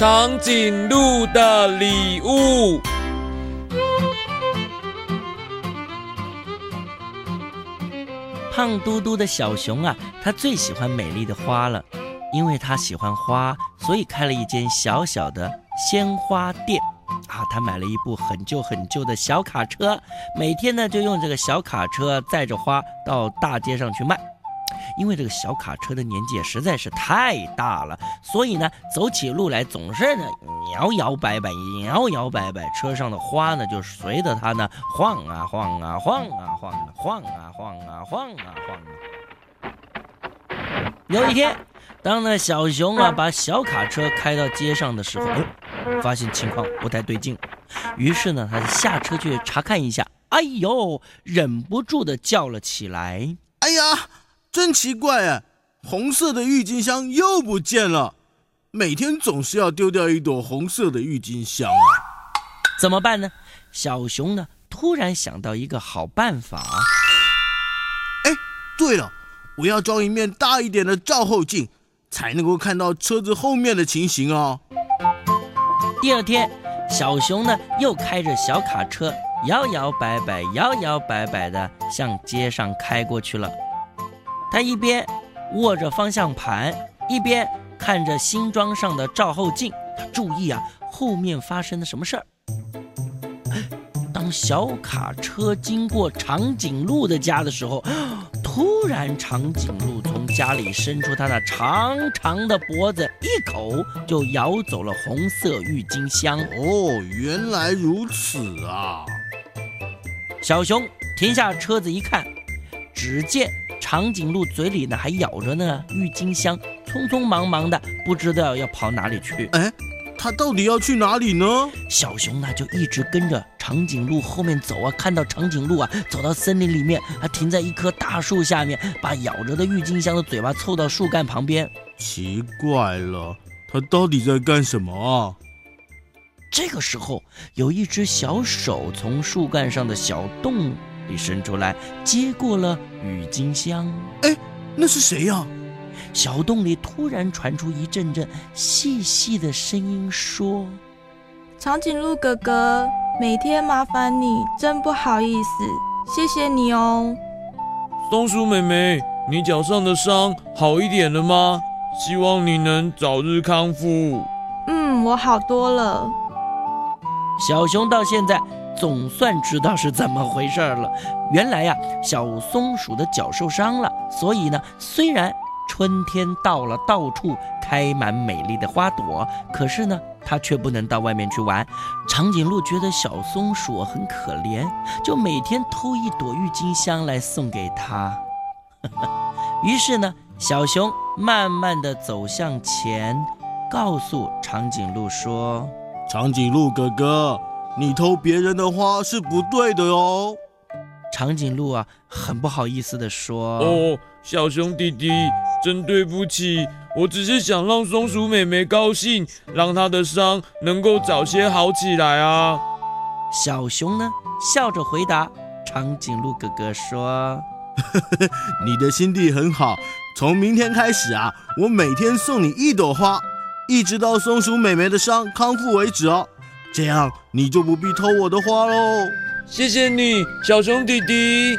长颈鹿的礼物。胖嘟嘟的小熊啊，它最喜欢美丽的花了，因为它喜欢花，所以开了一间小小的鲜花店。啊，他买了一部很旧很旧的小卡车，每天呢就用这个小卡车载着花到大街上去卖。因为这个小卡车的年纪实在是太大了，所以呢，走起路来总是呢摇摇摆摆，摇摇摆摆。车上的花呢，就随着它呢晃啊晃啊晃啊晃，晃啊晃啊晃啊晃。有一天，当那小熊啊把小卡车开到街上的时候，发现情况不太对劲，于是呢，他下车去查看一下。哎呦，忍不住的叫了起来：“哎呀，真奇怪啊！”红色的郁金香又不见了！每天总是要丢掉一朵红色的郁金香啊，怎么办呢？”小熊呢，突然想到一个好办法。哎，对了，我要装一面大一点的照后镜，才能够看到车子后面的情形哦。第二天，小熊呢又开着小卡车，摇摇摆摆、摇摇摆摆的向街上开过去了。他一边握着方向盘，一边看着新装上的照后镜。他注意啊，后面发生了什么事儿。当小卡车经过长颈鹿的家的时候。突然，长颈鹿从家里伸出它那长长的脖子，一口就咬走了红色郁金香。哦，原来如此啊！小熊停下车子一看，只见长颈鹿嘴里呢还咬着呢郁金香，匆匆忙忙的，不知道要跑哪里去。哎。它到底要去哪里呢？小熊呢就一直跟着长颈鹿后面走啊，看到长颈鹿啊走到森林里面，它停在一棵大树下面，把咬着的郁金香的嘴巴凑到树干旁边。奇怪了，它到底在干什么啊？这个时候，有一只小手从树干上的小洞里伸出来，接过了郁金香。哎，那是谁呀？小洞里突然传出一阵阵细细的声音，说：“长颈鹿哥哥，每天麻烦你，真不好意思，谢谢你哦。”松鼠妹妹，你脚上的伤好一点了吗？希望你能早日康复。嗯，我好多了。小熊到现在总算知道是怎么回事了。原来呀，小松鼠的脚受伤了，所以呢，虽然。春天到了，到处开满美丽的花朵，可是呢，它却不能到外面去玩。长颈鹿觉得小松鼠很可怜，就每天偷一朵郁金香来送给它。于是呢，小熊慢慢地走向前，告诉长颈鹿说：“长颈鹿哥哥，你偷别人的花是不对的哦。”长颈鹿啊，很不好意思地说：“哦，小熊弟弟。”真对不起，我只是想让松鼠妹妹高兴，让她的伤能够早些好起来啊。小熊呢，笑着回答长颈鹿哥哥说：“ 你的心地很好，从明天开始啊，我每天送你一朵花，一直到松鼠妹妹的伤康复为止哦。这样你就不必偷我的花喽。”谢谢你，小熊弟弟。